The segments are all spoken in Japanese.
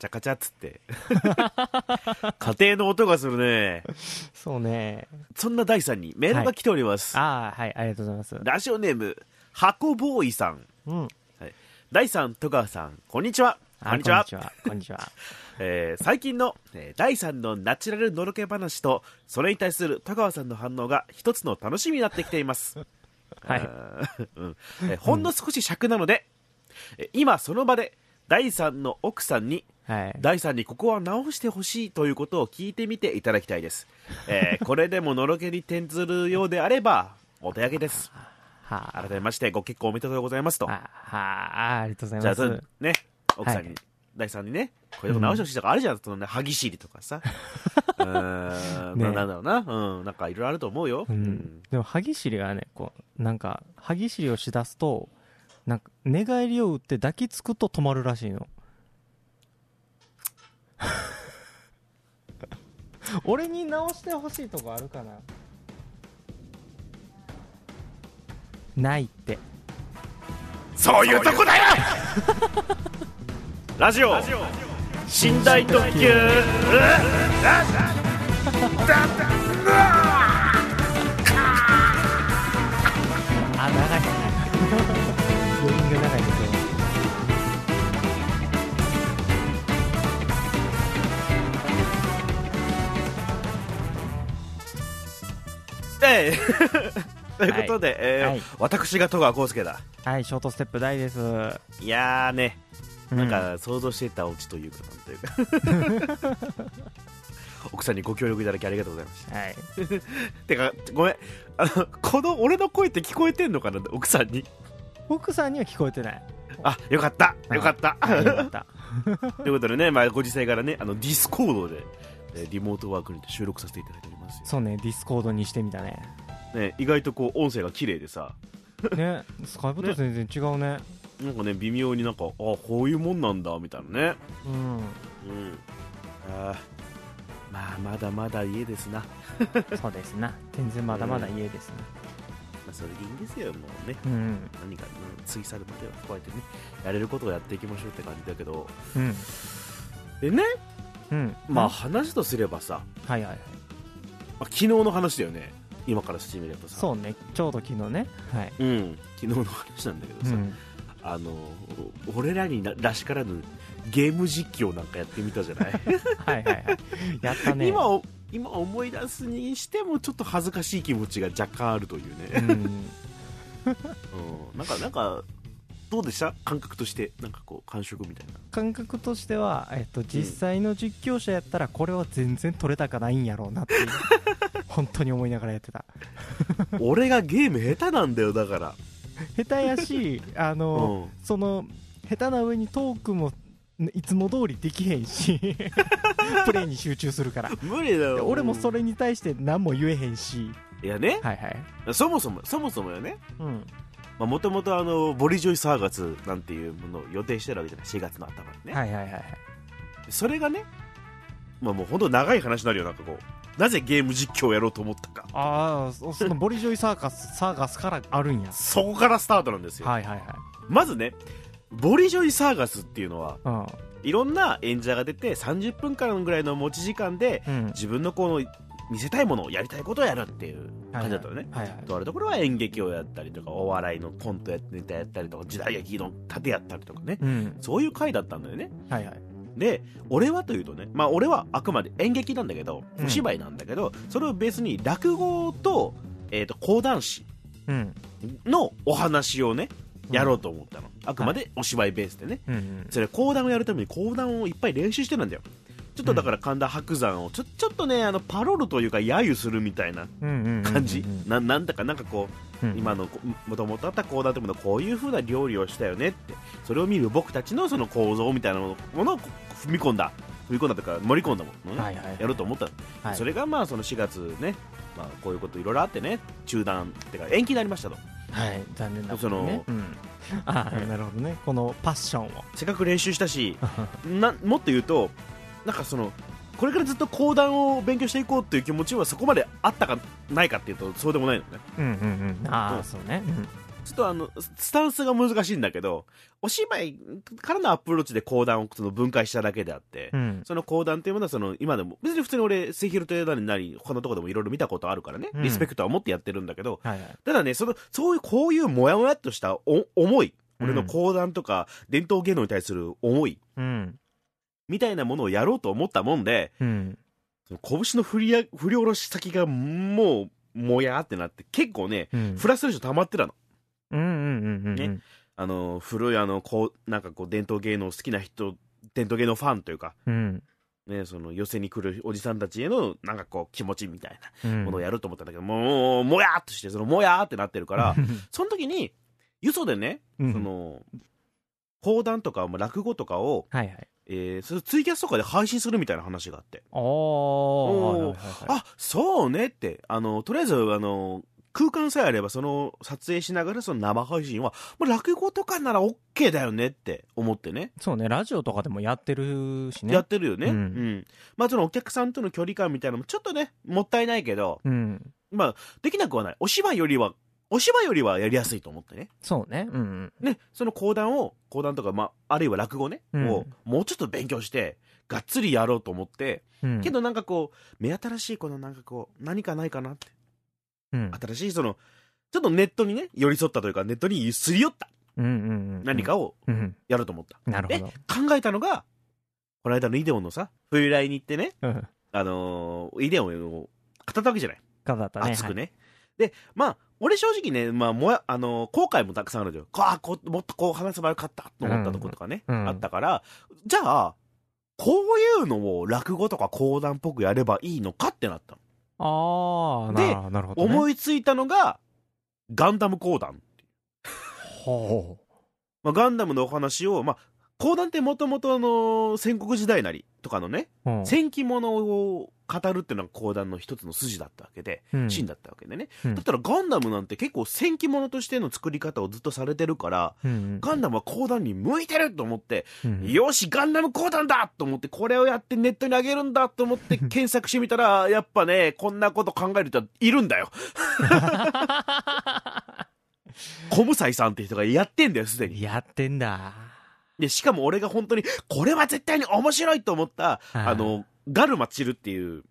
チャカチャっつって。家庭の音がするね。そうね。そんな第3にメールが来ております、ああ、はい、ありがとうございます。ラジオネーム箱ボーイさん。うん。第3戸川さんこんにちは。あこんにちは。こんにちは。こんにちは。えー最近の、えー第3のナチュラルのろけ話とそれに対する戸川さんの反応が一つの楽しみになってきています、はい。うん。えーほんの少し尺なので、えー今その場で第3の奥さんにはい。第3にここは直してほしいということを聞いてみていただきたいです、えー これでものろけに転ずるようであればお手上げです。はあ、改めましてご結婚おめでとうございますと。あ、はあ、ありがとうございじゃあ。ね奥さんに、はい。第3にねこれでも直してほしいとかあるじゃん、そのね歯ぎしりとかさ。うーん、ね。ななんだろうな。うん。なんかいろいろあると思うよ、ううんん。でも、歯ぎしりがね、こう、なんか、歯ぎしりをしだすと、なんか、寝返りを打って抱きつくと止まるらしいの。俺に直してほしいとこあるかな？ないって。そういうとこだよ！ラジオ。寝台特急。うあ、ええ ということで、えーはい。私が戸川浩介だ。はい、ショートステップ大です。いやーね。うなんか想像していたオチというかなんというか。奥さんにご協力いただきありがとうございました。はい。てかごめん。あのこの俺の声って聞こえてんのかな？奥さんに。奥さんには聞こえてない。あよかった。よかった。はいよかった。ということでね、まあ、ご時世からねあのディスコードで、えーリモートワークにて収録させていただいておりますよ、そうね、ディスコードにしてみたね。ね、意外とこう音声が綺麗でさね、スカイプと全然違うね。なんかね微妙になんかあこういうもんなんだみたいなねうん。うんあーまあまだまだ家ですな、ま そうですな。全然まだまだ家ですね。あ、それでいいんですよもうねうん。何か、うん、過ぎ去るまではこうやってねやれることをやっていきましょうって感じだけどうん。でねうん。まあ話とすればさ、はいはいはい。まあ、昨日の話だよね今からしてみればさそうね、ちょうど昨日ね。はい。うん昨日の話なんだけどさ、うん。あの俺らにならしからぬゲーム実況なんかやってみたじゃない、はいはいはい。やったね。今を今思い出すにしてもちょっと恥ずかしい気持ちが若干あるといううね、ん。うん、なんかなんかどうでした？感覚としてなんかこう感触みたいな感覚としては、えっと、実際の実況者やったら、これは全然取れたかないんやろうなって。本当に思いながらやってた。俺がゲーム下手なんだよだから下手やし、あの、その、下手な上にトークも、いつも通りできへんし、プレイに集中するから。無理だよで俺もそれに対して何も言えへんし、いやねはいはい。そもそもそもそもよねうん。もともとあのボリジョイサーガツなんていうものを予定してるわけじゃない4月の頭にね、はいはいはいはい。それがね、まあ、もう本当長い話になるよなんかこうなぜゲーム実況をやろうと思ったかああ、そそのボリジョイサーカス、サーガスからあるんや。そこからスタートなんですよ、はいはいはい。まずねボリジョイサーガスっていうのはうん。いろんな演者が出て30分間ぐらいの持ち時間でうん。自分のこの見せたいものをやりたいことをやるっていう感じだったのね、はいはい。とあるところは演劇をやったりとかお笑いのコントやネタやったりとか時代劇の盾やったりとかねうん。そういう回だったんだよねはいはい。で俺はというとねまあ俺はあくまで演劇なんだけどうんお芝居なんだけど、それをベースに落語と,、えー、と講談師うん。のお話をねやろうと思ったの、あくまでお芝居ベースでね、うんうん。それ講談をやるために講談をいっぱい練習してるんだよちょっとだから神田伯山をちょちょっとねあのパロルというか揶揄するみたいな感じ、ななんだかなんかこううん今のもともとあった講談というものこういう風な料理をしたよねって。それを見る僕たちのその構造みたいなものを踏み込んだ。踏み込んだとか盛り込んだものをね、はいはい。はいやろうと思った。の、はい。それがまあその4月ね、まあ、こういうこといろいろあってね中断ってか延期になりましたと。はい、残念なことそのにね。うん。なるほどね。このパッションを。せっかく練習したし なもっと言うとなんかそのこれからずっと講談を勉強していこうっていう気持ちはそこまであったかないかっていうとそうでもないのねうんうんうん。あうんあ、そうね。うんちょっとあの、スタンスが難しいんだけど、お芝居からのアプローチで講談をその分解しただけであって、うん。その講談っていうものはその今でも、別に普通に俺、セヒルトエダになり、他のとこでもいろいろ見たことあるからね、うんリスペクトは持ってやってるんだけど、はいはい。ただね、その、そういう、こういうもやもやっとしたお思い、俺の講談とか伝統芸能に対する思い、うん。みたいなものをやろうと思ったもんで、うん。その拳の振りや振り下ろし先がもう、もやーってなって、結構ね、うん。フラストレーション溜まってたの。うんうんうんうん。ねあの、古いあの、こう、なんかこう、伝統芸能好きな人、伝統芸能ファンというか、うん。ね、その寄せに来るおじさんたちへの、なんかこう、気持ちみたいなうん。ものをやると思ったんだけど、もう、もやーっとして、その、もやーってなってるから、その時に、よそでね、うん、その、講談とか、まあ落語とかを、はいはい。えー、ツイキャスとかで配信するみたいな話があって、おー。おーはいはいはいはいあ、そうねって、あの、とりあえず、あの、空間さえあれば、その、撮影しながら、その生配信は、まあ、落語とかなら OK だよねって思ってね。そうね、ラジオとかでもやってるしね。やってるよね。ううんん。まあ、そのお客さんとの距離感みたいなのも、ちょっとね、もったいないけど、うん。まあ、できなくはない。お芝居よりは、お芝居よりはやりやすいと思ってね。そうね。うんうん。ね、その講談を、講談とか、まあ、あるいは落語ね、うんを、もうちょっと勉強して、がっつりやろうと思って、うん。けどなんかこう、目新しいこのなんかこう、何かないかなって。うん、新しいその、ちょっとネットにね、寄り添ったというか、ネットにすり寄ったうんうんうん。何かをうん。やると思った。でなるほど。考えたのが、この間のイデオンのさ、冬来に行ってね、うん。あのーイデオンを語ったわけじゃない。かだったね。熱くね。で、まあ、俺正直ね、まあ、もや、あのー後悔もたくさんあるじゃん。ああ、こう、もっとこう話せばよかったと思ったとことかね、うんうんあったから、じゃあ、こういうのを落語とか講談っぽくやればいいのかってなったの。ああ、でななるほど、ね。思いついたのが、ガンダム講談。ほまあ、ガンダムのお話を、まあ、講談ってもともとあの戦国時代なりとかのね、う。うん戦記物を語るっていうのが講談の一つの筋だったわけで、うんシーンだったわけでね。うんだったらガンダムなんて結構戦記物としての作り方をずっとされてるから、うんガンダムは講談に向いてると思って、うんよし、ガンダム講談だと思って、これをやってネットに上げるんだと思って検索してみたら、やっぱね、こんなこと考える人はいるんだよ。コムサイさんって人がやってんだよ、すでに。やってんだ。で、しかも俺が本当に、これは絶対に面白いと思った、あの、ガルマチルっていう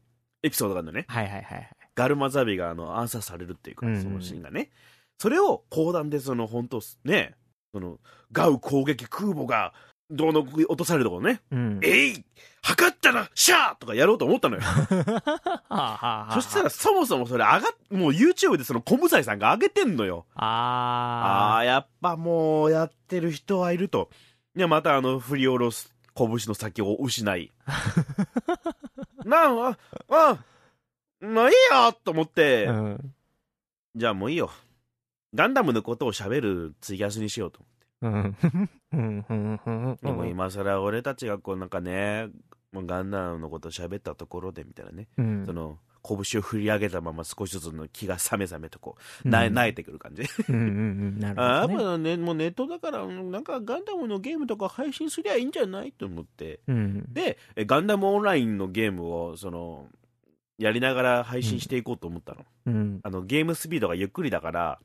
エピソードがあるんだよね。はいはいはいはい。ガルマザビがあの暗殺されるっていうか、うんうんそのシーンがね。それを講談でその本当ね、その、ガウ攻撃空母が、どうの落とされるところね、うん。えい測ったなシャーとかやろうと思ったのよ。そしたらそもそもそれ上がっ、もう YouTube でそのコムサイさんが上げてんのよ。ああやっぱもうやってる人はいると。で、またあの、振り下ろす拳の先を失い。なあ、あ、あ、まあいいよと思って、あ。うん。じゃあもういいよ。ガンダムのことを喋るツイキャスにしようと。うん。うん。うん。うん。でも今更俺たちがこうなんかね、もうガンダムのこと喋ったところでみたいなね、うんその、拳を振り上げたまま少しずつの気が冷め冷めとこう、なえ、なえてくる感じ。うんうんうん。なるほど、ね。やっぱね、もうネットだから、うんなんかガンダムのゲームとか配信すりゃいいんじゃないと思って。うん。で、えガンダムオンラインのゲームを、その、やりながら配信していこうと思ったの。うん。あの、ゲームスピードがゆっくりだから、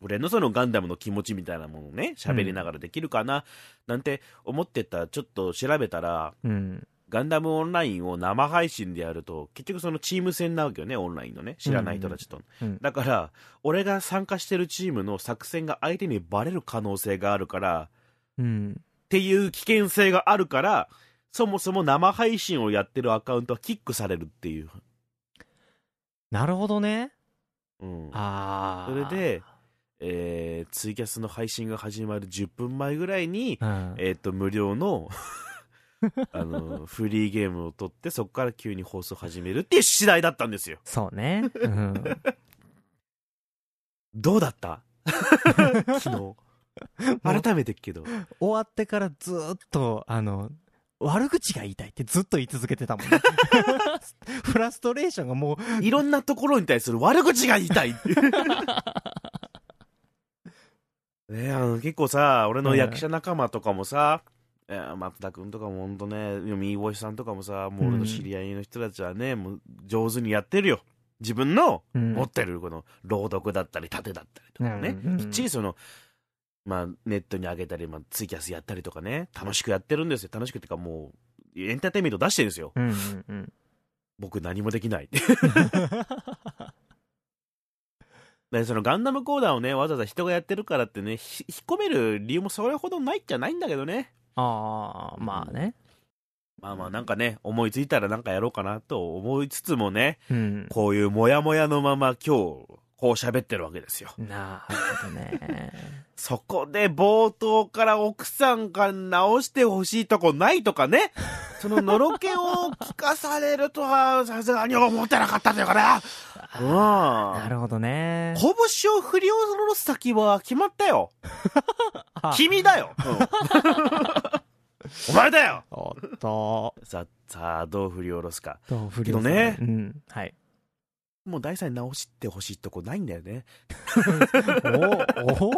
俺のそのガンダムの気持ちみたいなものをね、喋りながらできるかな、なんて思ってた、ちょっと調べたら、うん。ガンダムオンラインを生配信でやると、結局そのチーム戦なわけよね、オンラインのね。知らない人たちと。うん。だから、俺が参加してるチームの作戦が相手にバレる可能性があるから、うん。っていう危険性があるから、そもそも生配信をやってるアカウントはキックされるっていう。なるほどね。うん。ああ。それで、えーツイキャスの配信が始まる10分前ぐらいに、うん。えっ、と、無料の、あの、フリーゲームを取って、そこから急に放送始めるっていう次第だったんですよ。そうね。うん。どうだった？昨日。改めてけど。終わってからずーっと、あの、悪口が言いたいってずっと言い続けてたもんね。フラストレーションがもう、いろんなところに対する悪口が言いたいって。ねあの結構さ、俺の役者仲間とかもさ、えー松田君とかもほんとね、ミーボイさんとかもさ、もう俺の知り合いの人たちはね、もう上手にやってるよ。自分のうん。持ってるこの朗読だったり盾だったりとかね、うんうんきっちりその、まあ、ネットに上げたり、まあ、ツイキャスやったりとかね。楽しくやってるんですよ。楽しくっていうかもうエンターテインメント出してるんですよ。うんうんうん。僕何もできない。でそのガンダムコーダーをねわざわざ人がやってるからってねひ引っ込める理由もそれほどないっちゃないんだけどねああまあね。まあまあなんかね思いついたらなんかやろうかなと思いつつもねうん。こういうモヤモヤのまま今日こう喋ってるわけですよなるほどね そこで冒頭から奥さんが直してほしいとこないとかね、そののろけを聞かされるとはさすがに思ってなかったというかね。うん。なるほどね拳を振り下ろす先は決まったよ。あ 君だよ。うん お前だよ。おっとさあ、さあ、どう振り下ろすか。どう振りけどねうんはいもう第三に直してほしいとこないんだよね。おお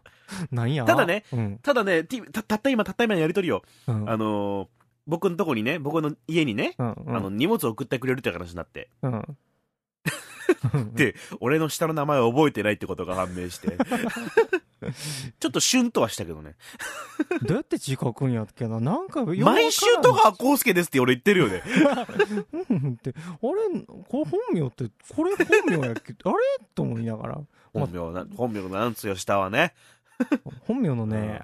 なんや？ただねうん。ただね、たたった今、たった今のやりとりよ。うん。あのー僕のとこにね、僕の家にね、うんうん。あの、荷物を送ってくれるって話になって。うん。で俺の下の名前を覚えてないってことが判明して。ちょっとシュンとはしたけどね。どうやって字書くんやっけな？なんか毎週とかコウスケですって俺言ってるよね。うんって、あれ、これ本名って、これ本名やっけ？あれ？と思いながら、本名な、本名なんつよ、下はね。本名のね、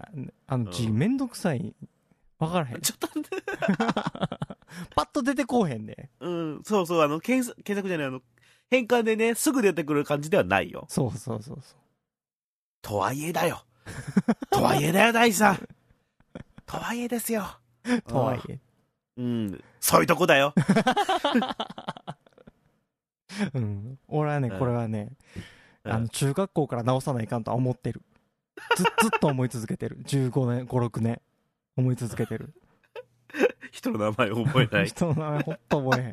あの字うんめんどくさい。わからへん。ちょっとね、パッと出てこうへんね。うん、そうそう、あの、検索、検索じゃない、あの、変換でね、すぐ出てくる感じではないよ。そうそうそうそとはいえだよ。とはいえだよ、大さん。とはいえですよ。う。とはいえ。うん、そういうとこだよ。うん。俺はね、うんこれはね、うんあの、中学校から直さないかんとは思ってる。ず、ずっと思い続けてる。15年、5、6年。思い続けてる。人の名前覚えない。人の名前ほんと覚えへん。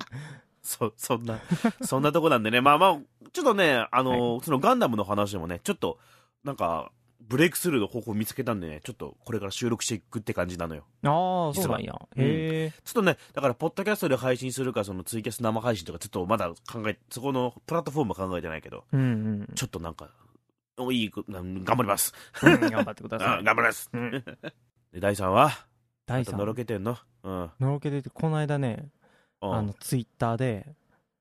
そ、そんな、そんなとこなんでね。まあまあ、ちょっとね、あの、そのガンダムの話でもね、ちょっと、なんか、ブレイクスルーの方法見つけたんでね、ちょっとこれから収録していくって感じなのよ。ああ、そうなんや。うんへえ。ちょっとね、だから、ポッドキャストで配信するか、そのツイキャス生配信とか、ちょっとまだ考え、そこのプラットフォームは考えてないけど、うんうん。ちょっとなんか、おいい頑張ります。うん頑張ってくださあい。頑張ります。うんで、第3は？第3あとのろけてんの？うん。のろけでてこの間ねうんあのツイッターで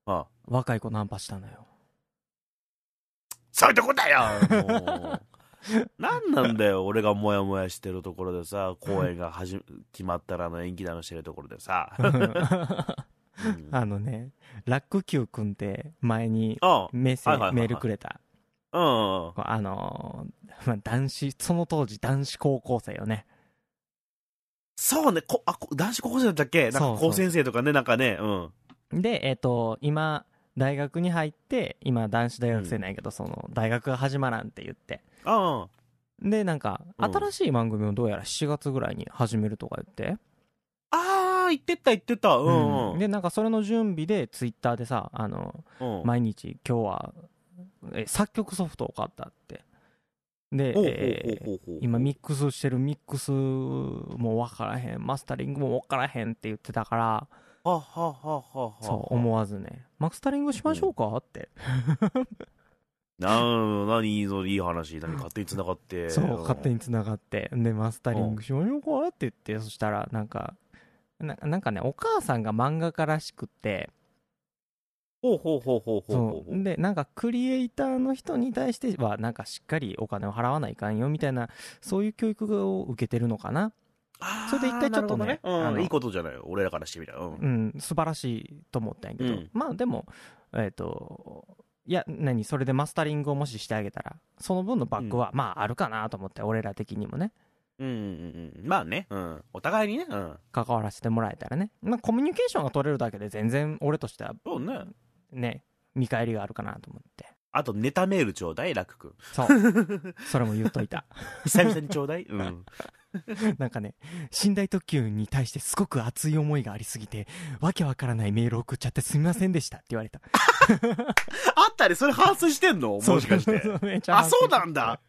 あ若い子ナンパしたのよそういうとこだよ。もう。なんなんだよ、俺がモヤモヤしてるところでさ、公演が始め決まったらあの延期だのしてるところでさ。う んあのねラック Q 君って前にあメッセはいはいはいはい。メールくれた。うん。あのーまあ、男子その当時男子高校生よね。そうね、こあこ男子高校生だったっけ？なんか高先生とかね、なんかね、うん。でえっ、と今大学に入って今男子大学生なんやけど、その大学が始まらんって言って。あでなんかうん。新しい番組をどうやら7月ぐらいに始めるとか言って、あ、あー言ってった言ってた。うんうん。でなんかそれの準備でツイッターでさあのうん。毎日今日はえ作曲ソフトを買ったって。で、今ミックスしてるミックスも分からへんマスタリングも分からへんって言ってたからははははは。そう思わずね。マスタリングしましょうか？って。なん何いいのいい話何勝手に繋がって。そう勝手ににつながって。でマスタリングしましょうか？って言ってそしたらなんかななんかねお母さんが漫画家らしくって。ほうほうほうほうほう。でなんかクリエイターの人に対してはなんかしっかりお金を払わないかんよみたいなそういう教育を受けてるのかなそれで一回ちょっとねなるほどあのうんいいことじゃないよ。俺らからしてみたら。うん。うん素晴らしいと思ったんやけど、うん。まあでもえっ、といや何それでマスタリングをもししてあげたらその分のバックはまああるかなと思って、俺ら的にもね。うんうんうん。まあねうん。お互いにねうん。関わらせてもらえたらね、まあ、コミュニケーションが取れるだけで全然俺としてはそうね。ね見返りがあるかなと思ってあとネタメールちょうだいラク君。そう。それも言っといた。久々にちょうだい？うん。なんかね寝台特急に対してすごく熱い思いがありすぎてわけわからないメールを送っちゃってすみませんでした。って言われた。あったり？それ反省してんの？もしかして。あそうなんだ。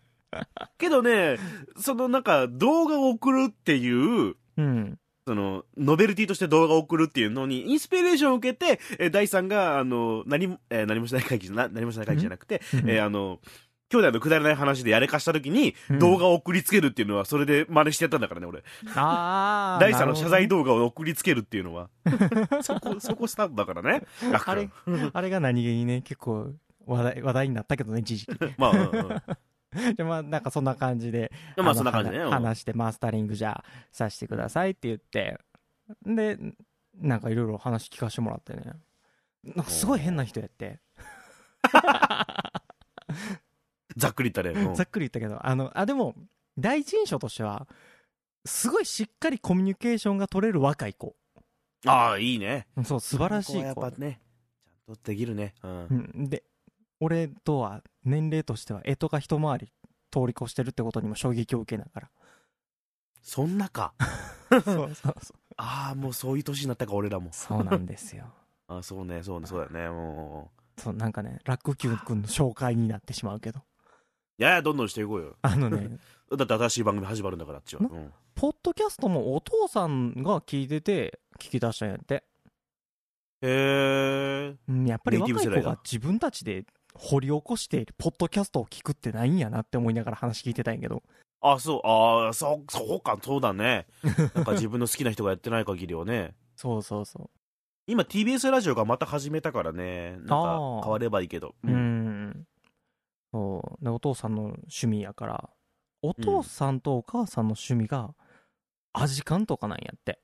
けどねそのなんか動画を送るっていううんその、ノベルティとして動画を送るっていうのに、インスピレーションを受けて、えー、第3が、あの、何も、えー、何もしない会議じゃな、何もしない会議じゃなくて、うんえーあの、兄弟のくだらない話でやれかした時に、動画を送りつけるっていうのは、それで真似してやったんだからね、俺。ああ。第3の謝罪動動画を送りつけるっていうのは。そこ、そこスタートだからね。楽あれ、あれが何気にね、結構話題、話題になったけどね、一時期。まあ、うんうん で、まあ、なんかそんな感じで、まあ、のそんな感じね。うん話してマスタリングじゃあさせてくださいって言って、で、なんかいろいろ話聞かせてもらってね。なんかすごい変な人やって。ざっくり言ったね。うんざっくり言ったけど、あの、あ、でも、第一印象としては、すごいしっかりコミュニケーションが取れる若い子。ああ、いいね。そう、素晴らしい子ここはやっ。ぱね、ちゃんとできるね。うんうん、で、俺とは年齢としては、干支が一回り通り越してるってことにも衝撃を受けながそんなか。ら。そうそうそう。ああ、もうそういう年になったか、俺らも。そうなんですよ。あそうね、そうね、そうだよね。もそう、なんかね、ラックキュー君の紹介になってしまうけど。う。いやいや、どんどんしていこうよ。あのね、だって新しい番組始まるんだから、あっちは。なうんポッドキャストもお父さんが聞いてて、聞き出したんやって。へえ。うん、やっぱり若い子が自分たちで掘り起こして、ポッドキャストを聞くってないんやなって思いながら話聞いてたんやけど。あ、そう、ああ、そう、そうか、そうだね。なんか自分の好きな人がやってない限りはね。そうそうそ今 TBS ラジオがまた始めたからね。なんか変わればいいけど。う。うん。そう。で、お父さんの趣味やから、お父さんとお母さんの趣味が、アジカンとかなんやって。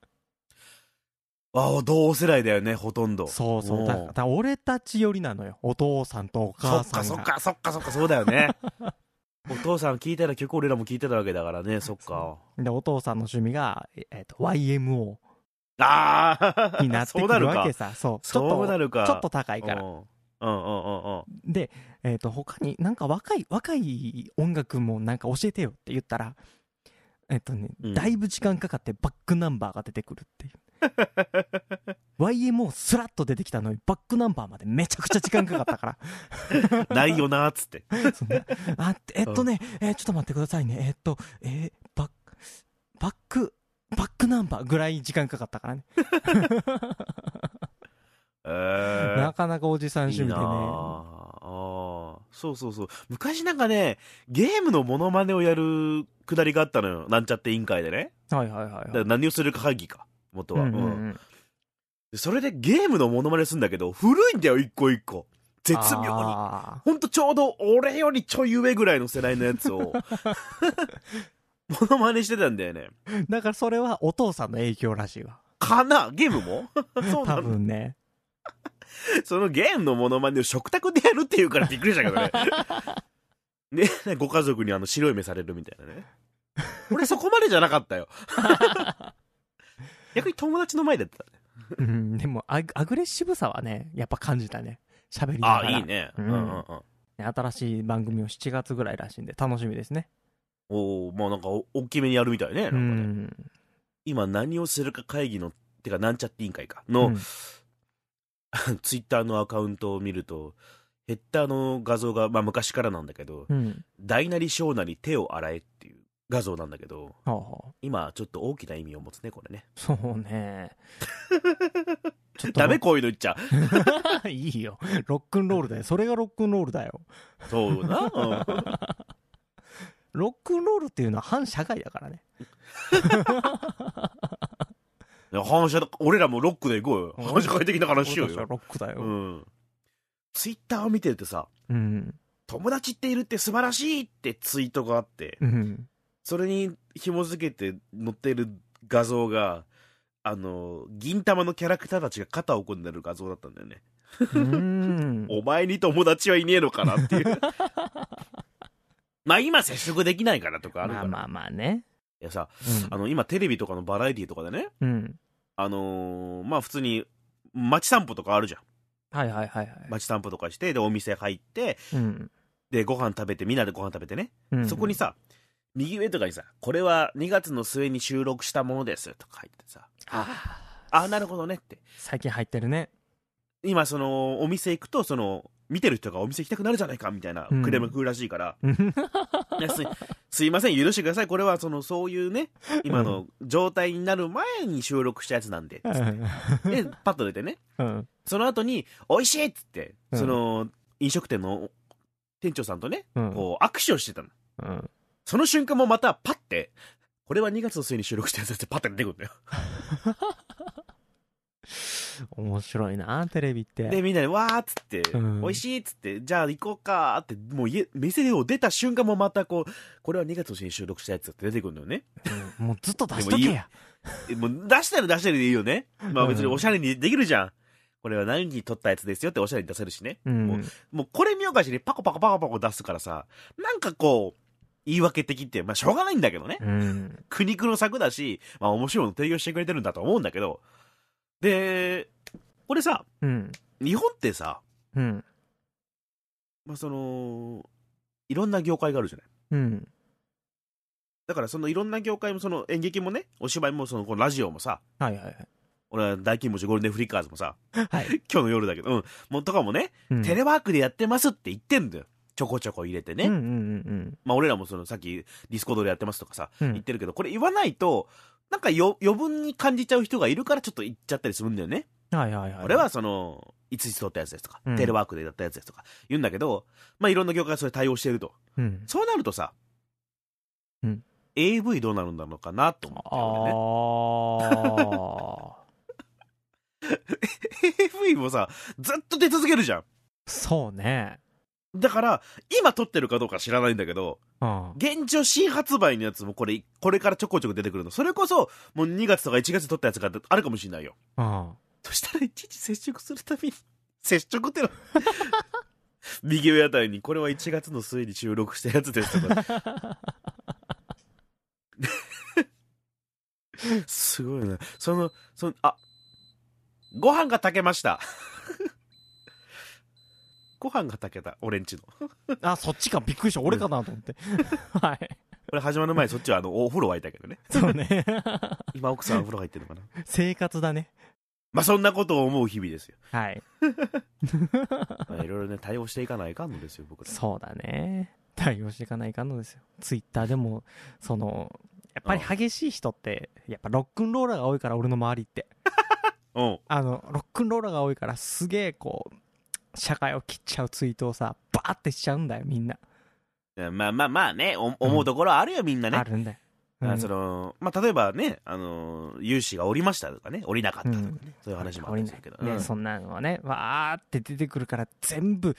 ああ、同世代だよね、ほとんど。そうそう。だだ俺たち寄りなのよ。お父さんとおそ母さんが。っかそっかそっかそっかそうだよね お父さん聞いたら曲俺らも聞いてたわけだからねそっかで、お父さんの趣味が、ええっと、YMO ああになってくるわけさ。そう。ちょっと、そうなるかちょっと高いから。うんうんうんうんうんで、えっ、と、他になんか若い、若い音楽もなんか教えてよって言ったら、えっ、とね、うんだいぶ時間かかってバックナンバーが出てくるっていう。YMO スラッと出てきたのにバックナンバーまでめちゃくちゃ時間かかったから。ないよなーっつってそんなあ、えっとね、えーちょっと待ってくださいね。えっと、えーバック、バック、バックナンバーぐらい時間かかったからね。えなかなかおじさん趣味でね。ああーそうそうそう昔なんかねゲームのモノマネをやるくだりがあったのよなんちゃって委員会でねはいはいはい、はい。何をするか会議か元は、うんうんううん。それでゲームのモノマネするんだけど古いんだよ一個一個。絶妙に。あほんとちょうど俺よりちょい上ぐらいの世代のやつを。モノマネしてたんだよね。ーだからそれはお父さんの影響らしいわ。かな？ゲームも？そうな多の分ね。そのゲームのモノマネを食卓でやるっていうからびっくりしたけどね。ねご家族にあの白い目されるみたいなね。俺そこまでじゃなかったよ逆に友達の前でやってたねうん、でもアグ、アグレッシブさはね、やっぱ感じたね。喋りながら。ああいい。ね、ううんんうんうん新しい番組を7月ぐらいらしいんで、楽しみですね。おおまあなんかお大きめにやるみたいねなんうかね、ん。今何をするか会議のてかなんちゃって委員会かの、うん ツイッターのアカウントを見るとヘッダーの画像が、まあ、昔からなんだけどうん。「大なり小なり手を洗え」っていう画像なんだけどほうほう今ちょっと大きな意味を持つねこれねそうね。ちょっとダメこういうの言っちゃ いいよ。ロックンロールだよ。それがロックンロールだよ。そうよな、う んロックンロールっていうのは反社会だからね。反射だ俺らもロックで行こうようん反射会的な話しようよ、ロックだよ。うん、ツイッターを見てるとさうん。友達っているって素晴らしいってツイートがあってうん。それに紐づけて載ってる画像が、あの、銀玉のキャラクターたちが肩を組んでる画像だったんだよね。うん。お前に友達はいねえのかなっていう。まあ今接触できないからとかあるから。まあまあまあね。いやさ、うんあの今テレビとかのバラエティとかでね、うん。あのーまあ普通に街散歩とかあるじゃん。はいはいはいはい。街散歩とかして、でお店入って、うん。でご飯食べて、みんなでご飯食べてね。うんそこにさ、右上とかにさ、これは2月の末に収録したものですとか入ってさ、ああ、なるほどねって。最近入ってるね。今そのお店行くとその見てる人がお店行きたくなるじゃないかみたいなうんクレーム来るらしいから、うんいやすいすいません、許してください。これは、その、そういうね、今の状態になる前に収録したやつなんで。で、パッと出てね。うん。その後に、美味しいっつって、うんその、飲食店の店長さんとね、うん。こう、握手をしてたの。うん。その瞬間もまた、パッて、これは2月の末に収録したやつってパッて出てくるんだよ。面白いな、テレビって。で、みんなで、わーっつって、うん美味しいっつって、じゃあ行こうかーって、もう家、店を出た瞬間もまたこう、これは2月の末に収録したやつって出てくるんだよね。うんもうずっと出しとけや。えもう出したら出したらでいいよね。まあ別にうんおしゃれにできるじゃん。これは何に撮ったやつですよっておしゃれに出せるしね。うん。もうもうこれ見よがしにパコパコパコパコ出すからさ、なんかこう、言い訳的って、まあしょうがないんだけどね。うん。苦肉の策だし、まあ面白いの提供してくれてるんだと思うんだけど、で、これさ、うん。日本ってさ、うん。まあその、いろんな業界があるじゃない。うん。だからそのいろんな業界もその演劇もね、お芝居もそのこのラジオもさ、はいはいはい。俺は大金星ゴールデンフリッカーズもさ、はい。今日の夜だけど、うん、もうとかもね、うんテレワークでやってますって言ってんだよ。ちょこちょこ入れてね。うんうんうんまあ俺らもそのさっきディスコードでやってますとかさ、うん。言ってるけど、これ言わないと、なんかよ余分に感じちゃう人がいるからちょっと言っちゃったりするんだよね。はいはいはい。俺はその、いついつ録ったやつですとか、うんテレワークでやったやつですとか言うんだけど、まあいろんな業界がそれ対応してると。うん。そうなるとさ、うん AV どうなるんだろうかなと思って俺ね。ああ。AV もさ、ずっと出続けるじゃん。そうね。だから、今撮ってるかどうか知らないんだけど、うん。現状新発売のやつもこれ、これからちょこちょこ出てくるの。それこそ、もう2月とか1月撮ったやつがあるかもしれないよ。うん。そしたらいちいち接触するたびに、接触っての右上あたりに、これは1月の末に収録したやつですとか。すごいね。その、その、あ、ご飯が炊けました。ご飯が炊けた、俺んちの。あ、そっちか。びっくりした。俺かなと思って。はい。これ始まる前、そっちはあの、お風呂沸いたけどね。そうね。今奥さんお風呂入ってるのかな。生活だね。まあそんなことを思う日々ですよ。はい。まあいろいろね、対応していかないかんのですよ、僕ら。そうだね。対応していかないかんのですよ。ツイッターでも、その、やっぱり激しい人って、やっぱロックンローラーが多いから、俺の周りって。うん。あの、ロックンローラーが多いから、すげえこう、社会を切っちゃうツイートをさ、バーってしちゃうんだよ、みんな。まあまあまあね、お思うところはあるよ、みんなね。あるんだよ。あその、まあ例えばね、あの、融資が降りましたとかね、降りなかったとかね、うんそういう話もあるんですけど。ね、うんそんなのはね、わーって出てくるから、全部、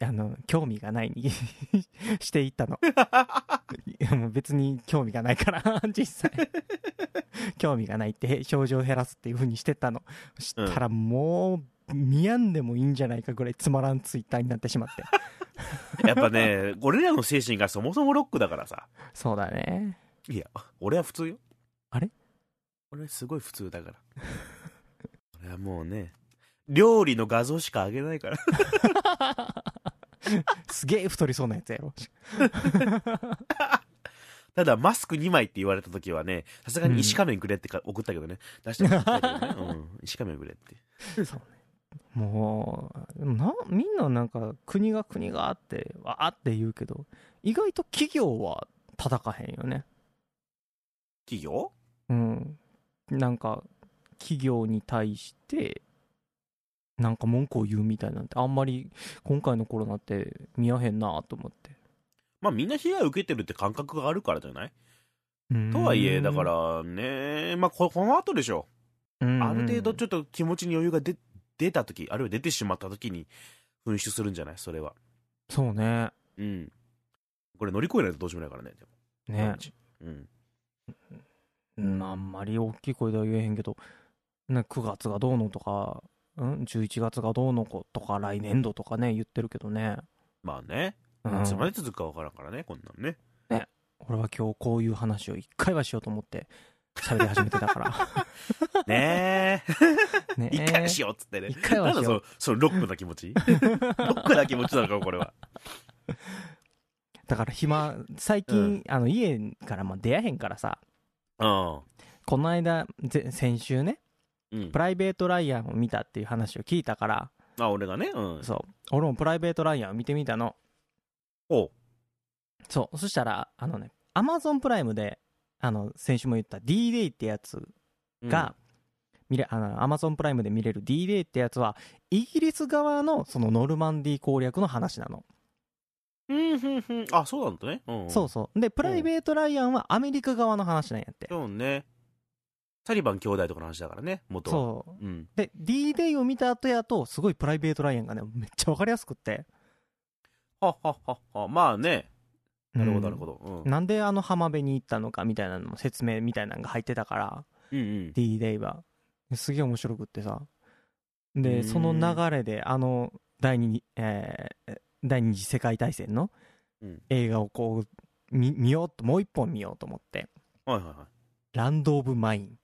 あの、興味がないに していったの。いやもう別に興味がないから、実際。興味がないって、表情を減らすっていう風にしてったの。そしたらもう、見やんでもいいんじゃないかぐらいつまらんツイッターになってしまって。やっぱね、俺らの精神がそもそもロックだからさ。そうだね。いや、俺は普通よ。あれ？俺すごい普通だから。俺はもうね、料理の画像しかあげないから。すげえ太りそうなやつやろ。ただ、マスク2枚って言われた時はね、さすがに石仮面くれってか送ったけどね。出してもらったけどね。うん。石仮面くれって。そうね。もう、な、みんななんか国が国があって、わーって言うけど、意外と企業は叩かへんよね。企業？うん。なんか、企業に対して、なんか文句を言うみたいなんて、あんまり今回のコロナって見やへんなと思って。まあみんな被害を受けてるって感覚があるからじゃない？うんとはいえ、だか、らね、まあここの後でしょ。うんある程度ちょっと気持ちに余裕が出出た時、あるいは出てしまった時に噴出するんじゃない？それは。そうね。うん。これ乗り越えないとどうしようもないからね。でもねうん。うん、あんまり大きい声では言えへんけど、ね、9月がどうのとか、うん、11月がどうのことか、来年度とかね、言ってるけどね。まあね。うんいつまで続くかわからんからね、こんなんね。俺は今日こういう話を一回はしようと思って喋り始めてたから。ねえ。ね一回はしようっつってね。一回はしようなんだその、そのロックな気持ち？ロックな気持ちなのか、これは。だから暇、最近、あの家からまあ出会えへんからさ、うこの間、ぜ先週ね、ん。うんプ。ライベート・ライアンを見たっていう話を聞いたから、あ、俺がね。うん。そう、俺もプライベート・ライアンを見てみたの。おう。そう、そしたら、あのね、アマゾンプライムで、あの、先週も言った D-Day ってやつが、見れ、あの、アマゾンプライムで見れる D-Day ってやつは、イギリス側のそのノルマンディー攻略の話なの。うん、うん、うん。あ、そうなんだね。うん。そうそう。で、プライベート・ライアンはアメリカ側の話なんやって。そうね。サリバン兄弟とかの話だからね、元は。そう。う。ん。で、D-Day を見た後やと、すごいプライベート・ライアンがね、めっちゃわかりやすくって。はっはっはっは。まあね。なるほど、なるほど。ど。うん。なんであの浜辺に行ったのかみたいなのも説明みたいなのが入ってたから、うんうん。D-Day は。すげえ面白くってさ。で、その流れで、あの、第二、えー第二次世界大戦のうん映画をこう、見見ようと、もう一本見ようと思って。はいはいはい。ランド・オブ・マイン。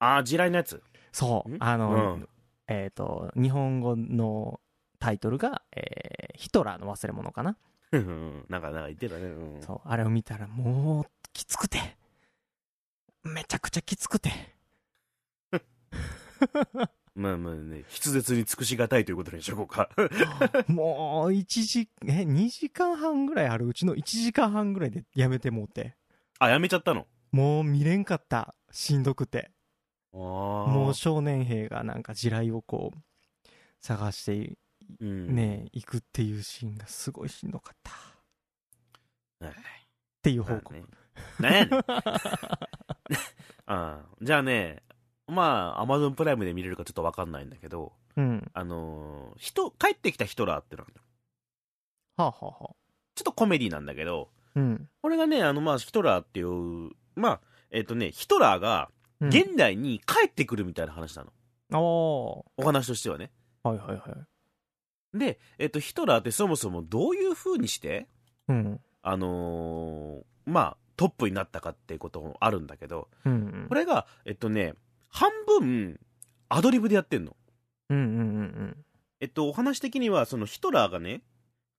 あー、地雷のやつ？そう。ん？あの、うんえっ、と、日本語のタイトルが、えーヒトラーの忘れ物かな？う んなんか、なんか言ってたね。うん。そう。あれを見たらもう、きつくて。めちゃくちゃきつくて。まあまあね、筆舌に尽くしがたいということにしとこうか。もう、1時、え、2時間半ぐらいある？うちの1時間半ぐらいでやめてもうて。あ、やめちゃったの？もう見れんかった。しんどくて。もう少年兵がなんか地雷をこう、探してうん。ね、行くっていうシーンがすごいしんどかった。っはい。ていう報告。ね。なんやね じゃあね、まあ、アマゾンプライムで見れるかちょっとわかんないんだけど、うん。あのー人、帰ってきたヒトラーってのがあるのはあ、はあはあ、ちょっとコメディなんだけど、うん。これがね、あの、まあ、ヒトラーっていう、まあ、えっ、とね、ヒトラーがうん現代に帰ってくるみたいな話なの。おお話としてはね。ーはいはいはい。で、えっ、と、ヒトラーってそもそもどういう風にして、うん。あのーまあ、トップになったかっていうこともあるんだけど、うんうん。これが、えっとね、半分、アドリブでやってんの。うんうんうんえっと、お話的には、そのヒトラーがね、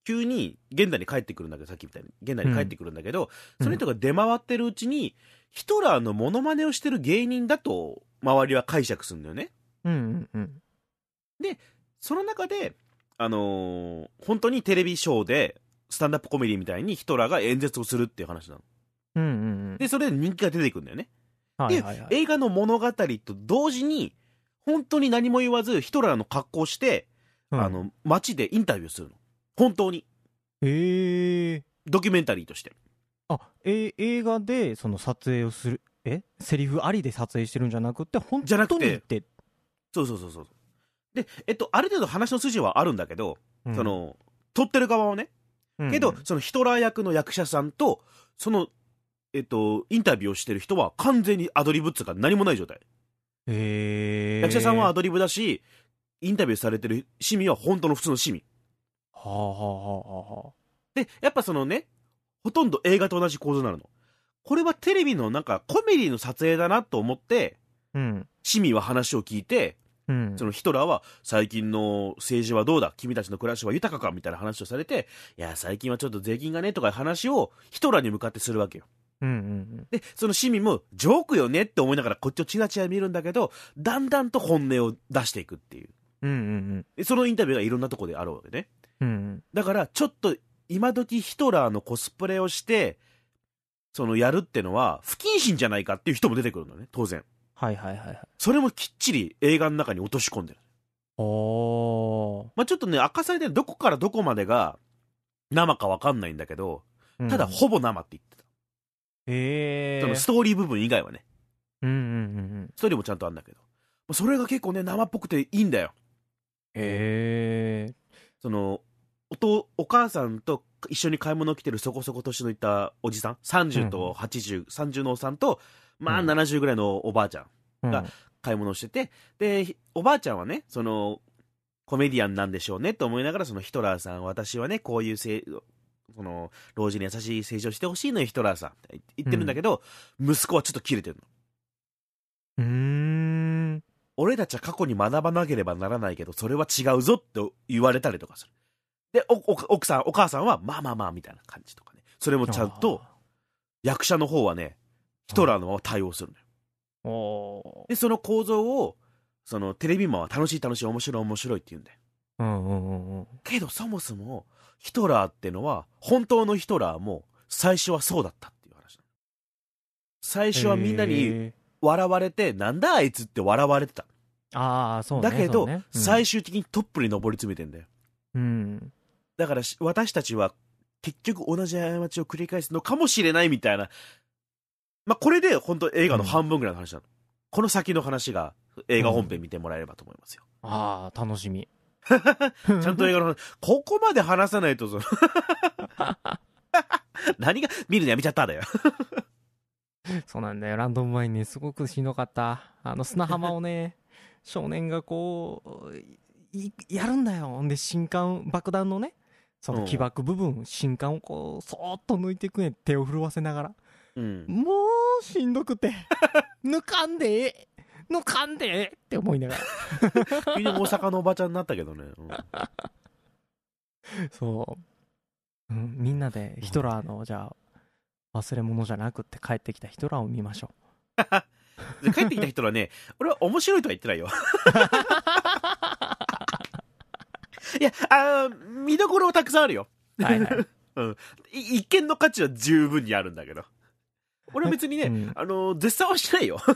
急に現代に帰ってくるんだけど、さっきみたいに、現代に帰ってくるんだけど、うんその人が出回ってるうちに、ヒトラーのモノマネをしてる芸人だと、周りは解釈するんだよね。うん。うんうんうん。その中で、あのー本当にテレビショーで、スタンダップコメディみたいにヒトラーが演説をするっていう話なの。うんうんうん。で、それで人気が出てくるんだよね。はいはいはい。映画の物語と同時に、本当に何も言わず、ヒトラーの格好をして、うんあ、の、街でインタビューするの。本当に。ええドキュメンタリーとして。あ、え映画でその撮影をする、え？セリフありで撮影してるんじゃなくて、本じゃなくて当に行って、そうそうそうそう。で、えっと、ある程度話の筋はあるんだけど、うんそ、の、撮ってる側はね。けど、そのヒトラー役の役者さんと、その、えっと、インタビューをしてる人は完全にアドリブっつうか何もない状態。ええ役者さんはアドリブだし、インタビューされてる市民は本当の普通の市民。はあはあはあはあ。で、やっぱそのね、ほとんど映画と同じ構造になるの。これはテレビのなんかコメディの撮影だなと思って、うん。市民は話を聞いて、うん。そのヒトラーは最近の政治はどうだ君たちの暮らしは豊かかみたいな話をされて、いや、最近はちょっと税金がねとかいう話をヒトラーに向かってするわけよ。うんうんで、その市民もジョークよねって思いながらこっちをチラチラ見るんだけど、だんだんと本音を出していくっていう。うん。うんうんでそのインタビューがいろんなとこであるわけね。うん。うんだから、ちょっと今時ヒトラーのコスプレをして、そのやるってのは不謹慎じゃないかっていう人も出てくるのね、当然。はいはいはいはい。それもきっちり映画の中に落とし込んでる。おーまあちょっとね、明かされてるどこからどこまでが生かわかんないんだけど、うんただほぼ生って言ってた。ええそのストーリー部分以外はね、うんうんうんうん。ストーリーもちゃんとあるんだけど。それが結構ね、生っぽくていいんだよ。へえ。その、おと、お母さんと一緒に買い物来てるそこそこ年のいったおじさん、30と80、30のおっさんと、まあうん70ぐらいのおばあちゃん。うんが買い物をしてて、で、おばあちゃんはね、その、コメディアンなんでしょうねと思いながら、そのヒトラーさん、私はね、こういうせい、その、老人に優しい成長してほしいのよ、ヒトラーさんって言ってるんだけど、息子はちょっと切れてるの。うーん。俺たちは過去に学ばなければならないけど、それは違うぞって言われたりとかする。で、奥さん、お母さんは、まあまあまあ、みたいな感じとかね。それもちゃんと、役者の方はね、ヒトラーのまま対応するのよ。で、その構造を、そのテレビマンは楽しい楽しい面白い面白いって言うんだよ。うんうんうんうん。けどそもそもヒトラーってのは本当のヒトラーも最初はそうだったっていう話最初はみんなにへ笑われて、なんだあいつって笑われてた。ーああ、そうね。だけど、ねうん最終的にトップに上り詰めてんだよ。うん。だからし私たちは結局同じ過ちを繰り返すのかもしれないみたいな。まあ、これで本当映画の半分ぐらいの話なの。この先の話が映画本編見てもらえればと思いますよ。ああ、楽しみ。ちゃんと映画の話、ここまで話さないとその 何が見るのやめちゃったんだよ。そうなんだよ。ランドムワインね、すごくしんどかった。あの砂浜をね、少年がこう、いやるんだよ。で、新管、爆弾のね、その起爆部分、新管をこう、そーっと抜いていくね。手を震わせながら。うん。もう、しんどくて、抜かんでええ抜かんでええって思いながら。急に大阪のおばちゃんになったけどね。うん そう。うん、みんなでヒトラーの、じゃあ、忘れ物じゃなくって帰ってきたヒトラーを見ましょう。で帰ってきた人はね、俺は面白いとは言ってないよ。いや、あの見どころはたくさんあるよ。はいはい。い一見の価値は十分にあるんだけど。俺は別にね、うんあの、絶賛はしないよ。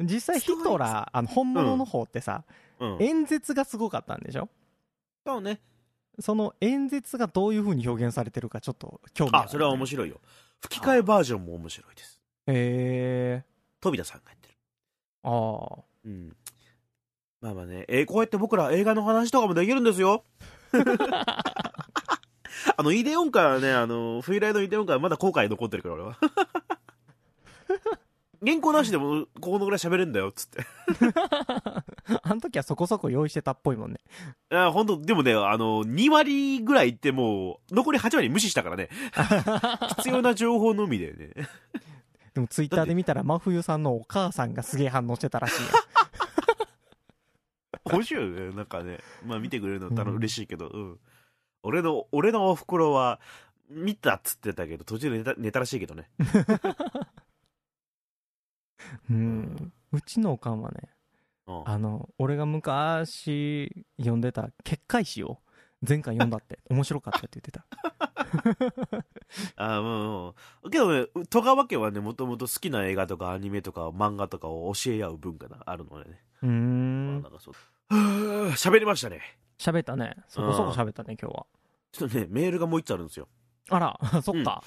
実際ヒトラー、あの、本物の方ってさ、うん。演説がすごかったんでしょ？そうね。その演説がどういう風に表現されてるかちょっと興味ある、あ、それは面白いよ。吹き替えバージョンも面白いです。へえ飛田さんがやってる。ああ。うん。まあまあね、えーこうやって僕ら映画の話とかもできるんですよ。あの、イデオンカはね、あの、フリーライドイデオンカはまだ後悔残ってるから、俺は。原稿なしでも、ここのぐらい喋れるんだよ、つって。あの時はそこそこ用意してたっぽいもんね。いや、本当でもね、あの、2割ぐらいいってもう、残り8割無視したからね。必要な情報のみでね。でもツイッターで見たら真冬さんのお母さんがすげえ反応してたらしいよ。面白いよね、なんかね。まあ見てくれるのたのうん嬉しいけど、うん。俺の、俺のお袋は、見たっつってたけど、途中で寝た寝たらしいけどね。うん。うちのおかんはね、うんあの、俺が昔読んでた結界誌を前回読んだって、面白かったって言ってた。あうんうん。けどね、戸川家はね、もともと好きな映画とかアニメとか漫画とかを教え合う文化があるのでね。うーまあんなん。かそう。喋りましたね。喋ったね。そこそこ喋ったね、今日は。ちょっとね、メールがもう一つあるんですよ。あら、そっか。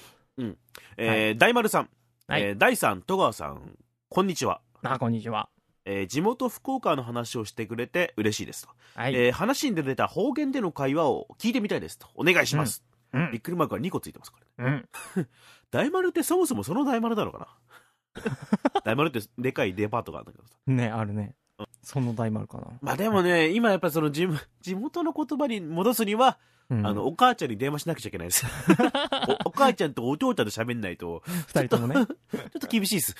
えー大丸さん。はいえー大さん、戸川さん、こんにちは。あ、こんにちは。えー地元福岡の話をしてくれて嬉しいですと。はい。えー話に出た方言での会話を聞いてみたいですと。お願いします。うんびっくりマークが2個ついてますからね。うん。大丸ってそもそもその大丸なのかな？大丸ってでかいデパートがあるんだけどさ。ね、あるね。その大丸かな。まあでもね、今やっぱその地地 元の言葉に戻すには、うんあの、お母ちゃんに電話しなくちゃいけないです。おお母ちゃんとお父ちゃんと喋んないと、二人ともね。ちょっと 厳しいです。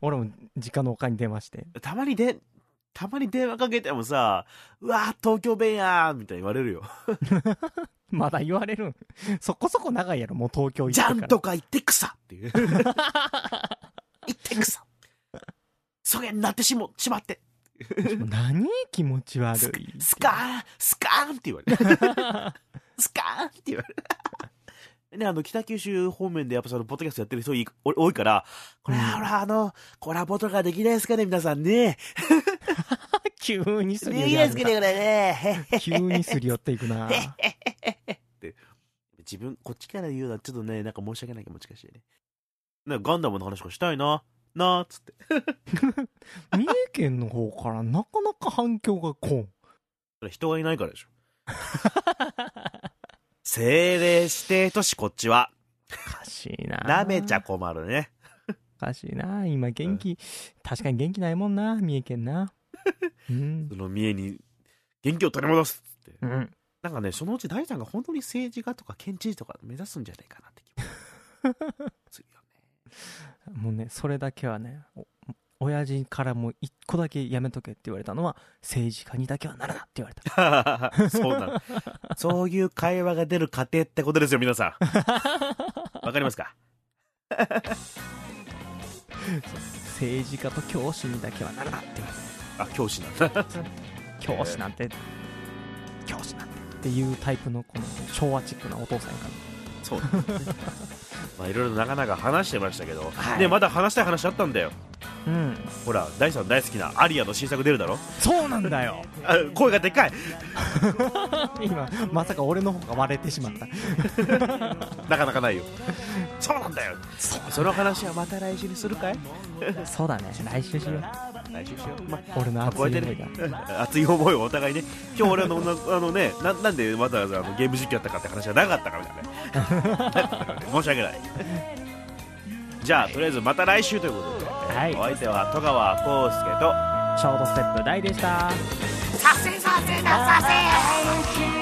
俺も実家のおかんに電話して。たまにで、たまに電話かけてもさ、うわ東京弁やーみたいに言われるよ。まだ言われるん。そこそこ長いやろ、もう東京行ってじゃ。んとか言ってくさっていう。言ってくさ。そげになってしも、しまって。何？気持ち悪い。スカーンスカーンって言われる。スカーンって言われる。ね、あの、北九州方面でやっぱその、ポッドキャストやってる人多いから、これ、うんほら、あの、コラボとかできないですかね、皆さんね。急にすり寄できないですかね、これね。急にすり寄っていくな 自分、こっちから言うのはちょっとね、なんか申し訳ないけど、もしかしてね。なんかガンダムの話とかしたいな。なーっつって。三重県の方からなかなか反響がこん。それ人がいないからでしょ。政令指定都市こっちは。おかしいななめちゃ困るね。おかしいな今元気、確かに元気ないもんな、三重県な。うんそ。の三重に元気を取り戻すっつって。うん。なんかね、そのうち大さんが本当に政治家とか県知事とか目指すんじゃないかなって気も するよもうね、それだけはね、お親父からも一個だけやめとけって言われたのは、政治家にだけはなるなって言われた。ね。そうなの。そういう会話が出る過程ってことですよ、皆さん。わかりますか？政治家と教師にだけはなるなって言われあ、教師なんだ。た。教師なんて、教師なんて。っていうタイプのこの昭和チックなお父さんやかそう。ですねまあいろいろなかなか話してましたけど、はい。ねまだ話したい話あったんだよ。らうん。ほら大さん大好きなアリアの新作出るだろ？そうなんだよ。あ声がでかい。今まさか俺の方が割れてしまった。なかなかないよ。そうなんだよ。その話はまた来週にするかい？そうだね。来週しよう来週しよ。う、ま俺の熱い思いねが 熱い思いをお互いね今日俺のな あのねななんでわざわざあのゲーム実況やったかって話はなかったからね。申し訳ない。じゃあとりあえずまた来週ということで、はい。お相手は戸川浩介とショートステップ大でした。させさせなさせ